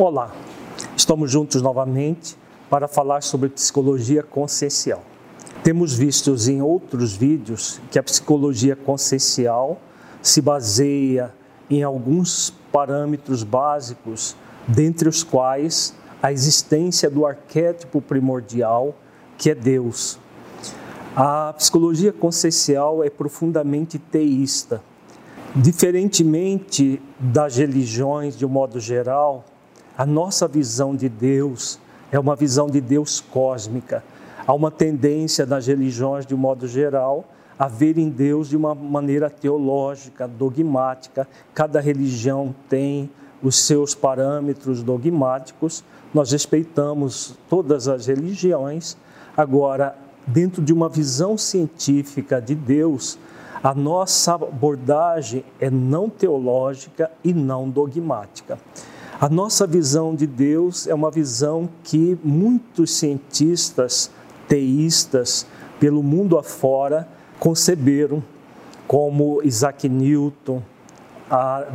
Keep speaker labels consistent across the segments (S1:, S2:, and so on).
S1: Olá, estamos juntos novamente para falar sobre psicologia consciencial. Temos visto em outros vídeos que a psicologia consciencial se baseia em alguns parâmetros básicos, dentre os quais a existência do arquétipo primordial, que é Deus. A psicologia consciencial é profundamente teísta. Diferentemente das religiões de um modo geral, a nossa visão de Deus é uma visão de Deus cósmica. Há uma tendência nas religiões, de um modo geral, a verem Deus de uma maneira teológica, dogmática. Cada religião tem os seus parâmetros dogmáticos. Nós respeitamos todas as religiões. Agora, dentro de uma visão científica de Deus, a nossa abordagem é não teológica e não dogmática. A nossa visão de Deus é uma visão que muitos cientistas teístas pelo mundo afora conceberam, como Isaac Newton,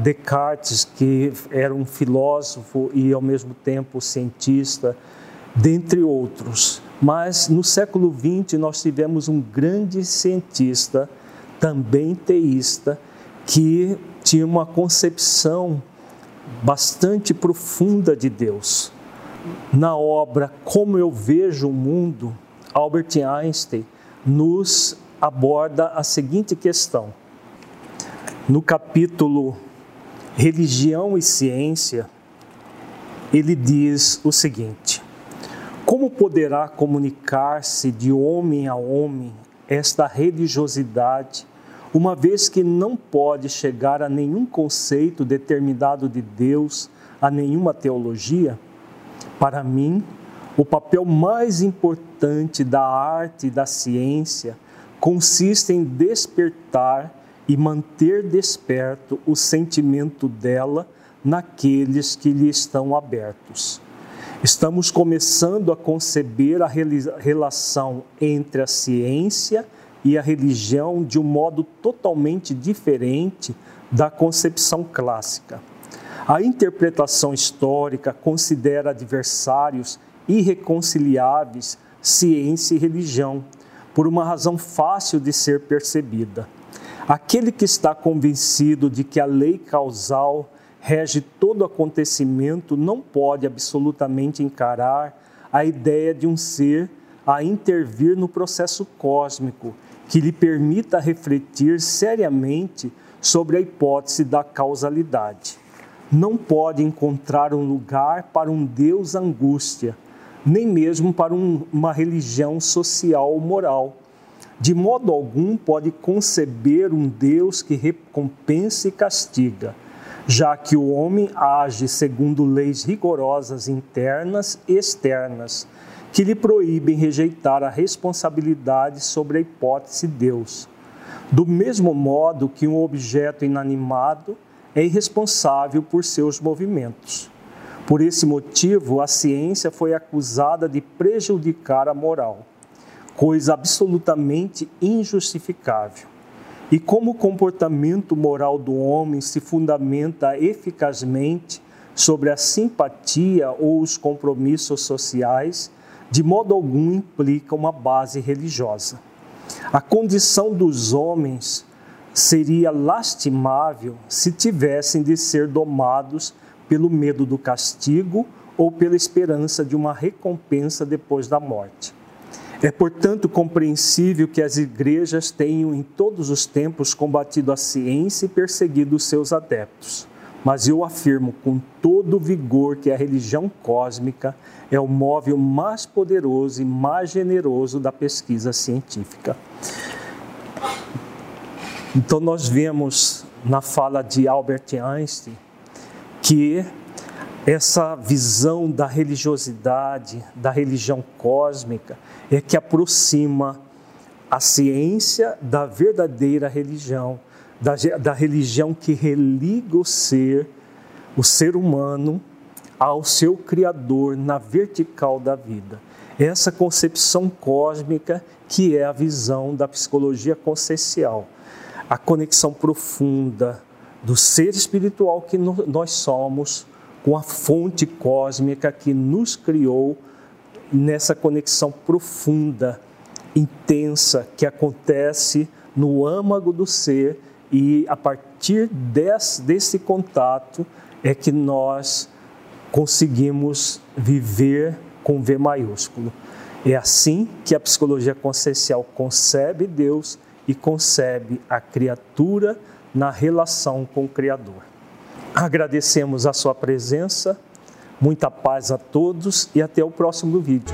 S1: Descartes, que era um filósofo e ao mesmo tempo cientista, dentre outros. Mas no século XX nós tivemos um grande cientista, também teísta, que tinha uma concepção bastante profunda de Deus. Na obra Como Eu Vejo o Mundo, Albert Einstein nos aborda a seguinte questão. No capítulo Religião e Ciência, ele diz o seguinte: Como poderá comunicar-se de homem a homem esta religiosidade uma vez que não pode chegar a nenhum conceito determinado de Deus, a nenhuma teologia, para mim, o papel mais importante da arte e da ciência consiste em despertar e manter desperto o sentimento dela naqueles que lhe estão abertos. Estamos começando a conceber a relação entre a ciência e e a religião de um modo totalmente diferente da concepção clássica. A interpretação histórica considera adversários irreconciliáveis ciência e religião, por uma razão fácil de ser percebida. Aquele que está convencido de que a lei causal rege todo acontecimento não pode absolutamente encarar a ideia de um ser a intervir no processo cósmico que lhe permita refletir seriamente sobre a hipótese da causalidade. Não pode encontrar um lugar para um Deus angústia, nem mesmo para um, uma religião social ou moral. De modo algum pode conceber um Deus que recompensa e castiga, já que o homem age segundo leis rigorosas internas e externas que lhe proíbem rejeitar a responsabilidade sobre a hipótese Deus. Do mesmo modo que um objeto inanimado é irresponsável por seus movimentos. Por esse motivo, a ciência foi acusada de prejudicar a moral, coisa absolutamente injustificável. E como o comportamento moral do homem se fundamenta eficazmente sobre a simpatia ou os compromissos sociais, de modo algum implica uma base religiosa. A condição dos homens seria lastimável se tivessem de ser domados pelo medo do castigo ou pela esperança de uma recompensa depois da morte. É, portanto, compreensível que as igrejas tenham em todos os tempos combatido a ciência e perseguido os seus adeptos mas eu afirmo com todo vigor que a religião cósmica é o móvel mais poderoso e mais generoso da pesquisa científica. Então, nós vemos na fala de Albert Einstein que essa visão da religiosidade, da religião cósmica, é que aproxima a ciência da verdadeira religião da, da religião que religa o ser, o ser humano, ao seu Criador na vertical da vida. Essa concepção cósmica que é a visão da psicologia consciencial, a conexão profunda do ser espiritual que nós somos com a fonte cósmica que nos criou nessa conexão profunda, intensa, que acontece no âmago do ser e a partir desse, desse contato é que nós conseguimos viver com V maiúsculo. É assim que a psicologia consciencial concebe Deus e concebe a criatura na relação com o Criador. Agradecemos a sua presença, muita paz a todos e até o próximo vídeo.